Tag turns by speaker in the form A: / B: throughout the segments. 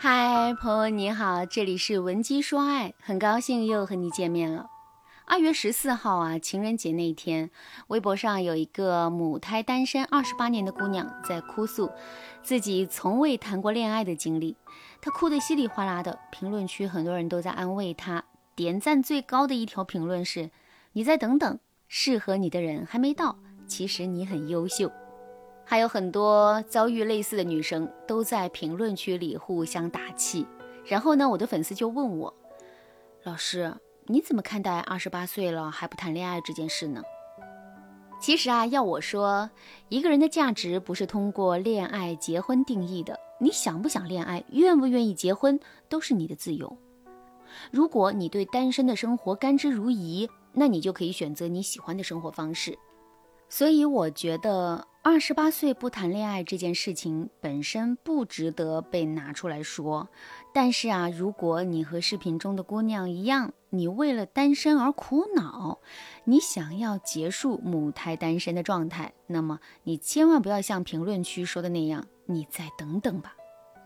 A: 嗨，朋友你好，这里是文姬说爱，很高兴又和你见面了。二月十四号啊，情人节那一天，微博上有一个母胎单身二十八年的姑娘在哭诉自己从未谈过恋爱的经历，她哭得稀里哗啦的。评论区很多人都在安慰她，点赞最高的一条评论是：“你再等等，适合你的人还没到，其实你很优秀。”还有很多遭遇类似的女生都在评论区里互相打气。然后呢，我的粉丝就问我：“老师，你怎么看待二十八岁了还不谈恋爱这件事呢？”其实啊，要我说，一个人的价值不是通过恋爱、结婚定义的。你想不想恋爱，愿不愿意结婚，都是你的自由。如果你对单身的生活甘之如饴，那你就可以选择你喜欢的生活方式。所以我觉得。二十八岁不谈恋爱这件事情本身不值得被拿出来说，但是啊，如果你和视频中的姑娘一样，你为了单身而苦恼，你想要结束母胎单身的状态，那么你千万不要像评论区说的那样，你再等等吧，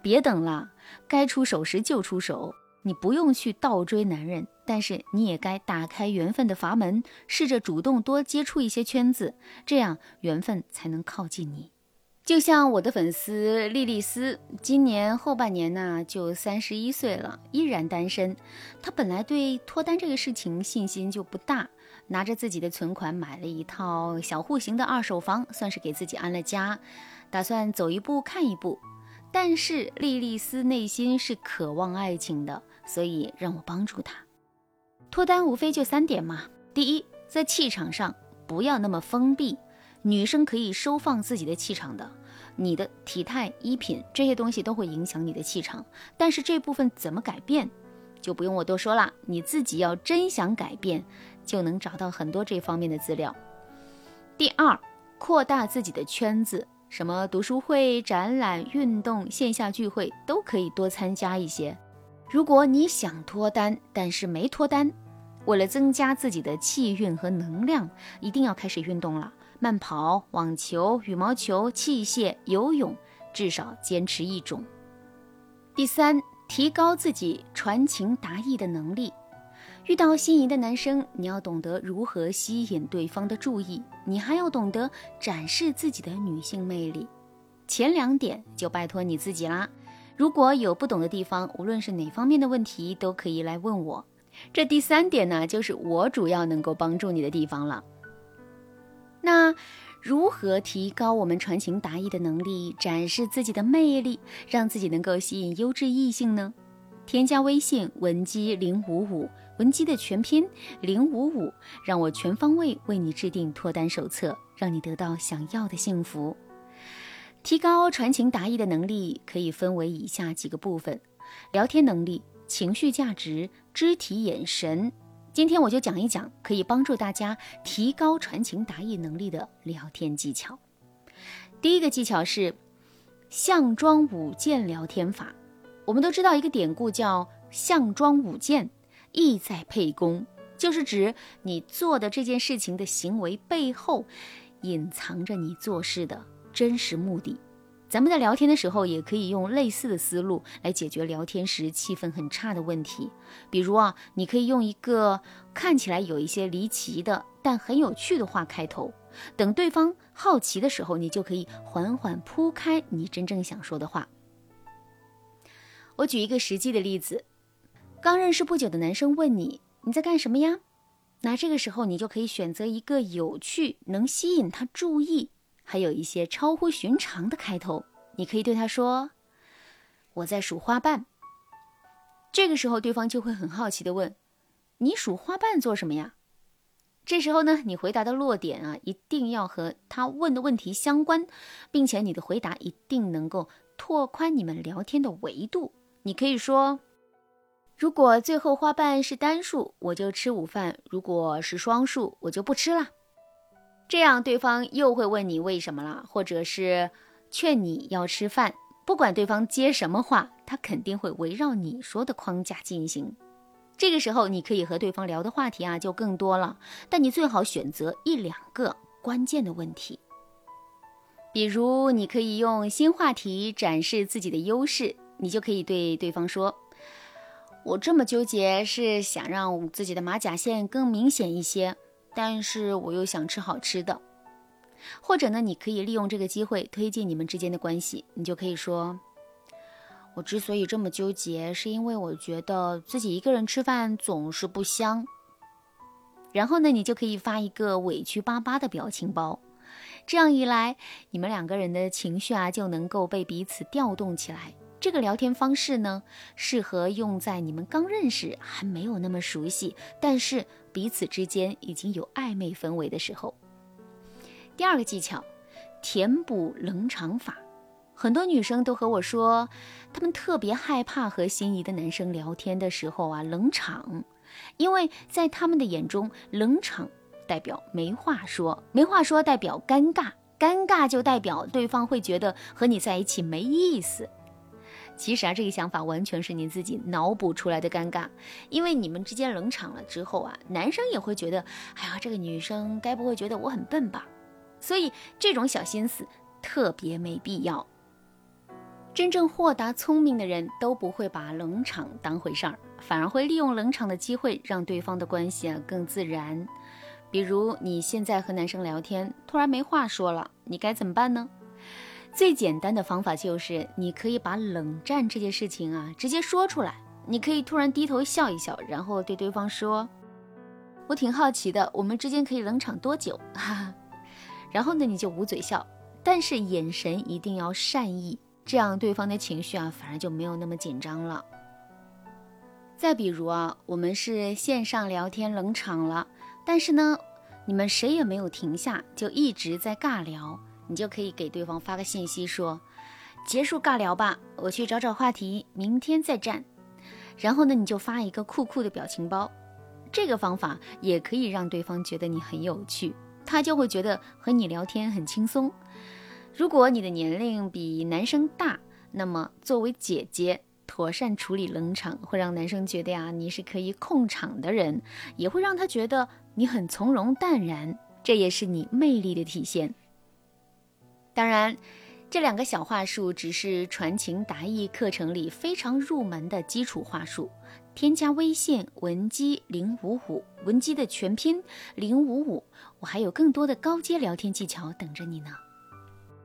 A: 别等了，该出手时就出手。你不用去倒追男人，但是你也该打开缘分的阀门，试着主动多接触一些圈子，这样缘分才能靠近你。就像我的粉丝莉莉丝，今年后半年呢就三十一岁了，依然单身。她本来对脱单这个事情信心就不大，拿着自己的存款买了一套小户型的二手房，算是给自己安了家，打算走一步看一步。但是莉莉丝内心是渴望爱情的。所以让我帮助她脱单，无非就三点嘛。第一，在气场上不要那么封闭，女生可以收放自己的气场的。你的体态、衣品这些东西都会影响你的气场，但是这部分怎么改变，就不用我多说了。你自己要真想改变，就能找到很多这方面的资料。第二，扩大自己的圈子，什么读书会、展览、运动、线下聚会都可以多参加一些。如果你想脱单，但是没脱单，为了增加自己的气运和能量，一定要开始运动了。慢跑、网球、羽毛球、器械、游泳，至少坚持一种。第三，提高自己传情达意的能力。遇到心仪的男生，你要懂得如何吸引对方的注意，你还要懂得展示自己的女性魅力。前两点就拜托你自己啦。如果有不懂的地方，无论是哪方面的问题，都可以来问我。这第三点呢，就是我主要能够帮助你的地方了。那如何提高我们传情达意的能力，展示自己的魅力，让自己能够吸引优质异性呢？添加微信文姬零五五，文姬的全拼零五五，让我全方位为你制定脱单手册，让你得到想要的幸福。提高传情达意的能力可以分为以下几个部分：聊天能力、情绪价值、肢体眼神。今天我就讲一讲可以帮助大家提高传情达意能力的聊天技巧。第一个技巧是项庄舞剑聊天法。我们都知道一个典故叫项庄舞剑，意在沛公，就是指你做的这件事情的行为背后隐藏着你做事的。真实目的，咱们在聊天的时候也可以用类似的思路来解决聊天时气氛很差的问题。比如啊，你可以用一个看起来有一些离奇的但很有趣的话开头，等对方好奇的时候，你就可以缓缓铺开你真正想说的话。我举一个实际的例子：刚认识不久的男生问你你在干什么呀？那这个时候你就可以选择一个有趣、能吸引他注意。还有一些超乎寻常的开头，你可以对他说：“我在数花瓣。”这个时候，对方就会很好奇的问：“你数花瓣做什么呀？”这时候呢，你回答的落点啊，一定要和他问的问题相关，并且你的回答一定能够拓宽你们聊天的维度。你可以说：“如果最后花瓣是单数，我就吃午饭；如果是双数，我就不吃了。”这样对方又会问你为什么了，或者是劝你要吃饭。不管对方接什么话，他肯定会围绕你说的框架进行。这个时候，你可以和对方聊的话题啊就更多了，但你最好选择一两个关键的问题。比如，你可以用新话题展示自己的优势。你就可以对对方说：“我这么纠结是想让自己的马甲线更明显一些，但是我又想吃好吃的。”或者呢，你可以利用这个机会推进你们之间的关系，你就可以说：“我之所以这么纠结，是因为我觉得自己一个人吃饭总是不香。”然后呢，你就可以发一个委屈巴巴的表情包。这样一来，你们两个人的情绪啊就能够被彼此调动起来。这个聊天方式呢，适合用在你们刚认识、还没有那么熟悉，但是彼此之间已经有暧昧氛围的时候。第二个技巧，填补冷场法。很多女生都和我说，她们特别害怕和心仪的男生聊天的时候啊冷场，因为在他们的眼中，冷场。代表没话说，没话说代表尴尬，尴尬就代表对方会觉得和你在一起没意思。其实啊，这个想法完全是你自己脑补出来的尴尬，因为你们之间冷场了之后啊，男生也会觉得，哎呀，这个女生该不会觉得我很笨吧？所以这种小心思特别没必要。真正豁达聪明的人都不会把冷场当回事儿，反而会利用冷场的机会让对方的关系啊更自然。比如你现在和男生聊天，突然没话说了，你该怎么办呢？最简单的方法就是，你可以把冷战这件事情啊直接说出来。你可以突然低头笑一笑，然后对对方说：“我挺好奇的，我们之间可以冷场多久？”哈哈。然后呢，你就捂嘴笑，但是眼神一定要善意，这样对方的情绪啊反而就没有那么紧张了。再比如啊，我们是线上聊天冷场了。但是呢，你们谁也没有停下，就一直在尬聊。你就可以给对方发个信息说：“结束尬聊吧，我去找找话题，明天再战。”然后呢，你就发一个酷酷的表情包。这个方法也可以让对方觉得你很有趣，他就会觉得和你聊天很轻松。如果你的年龄比男生大，那么作为姐姐。妥善处理冷场，会让男生觉得呀，你是可以控场的人，也会让他觉得你很从容淡然，这也是你魅力的体现。当然，这两个小话术只是传情达意课程里非常入门的基础话术。添加微信文姬零五五，文姬的全拼零五五，我还有更多的高阶聊天技巧等着你呢。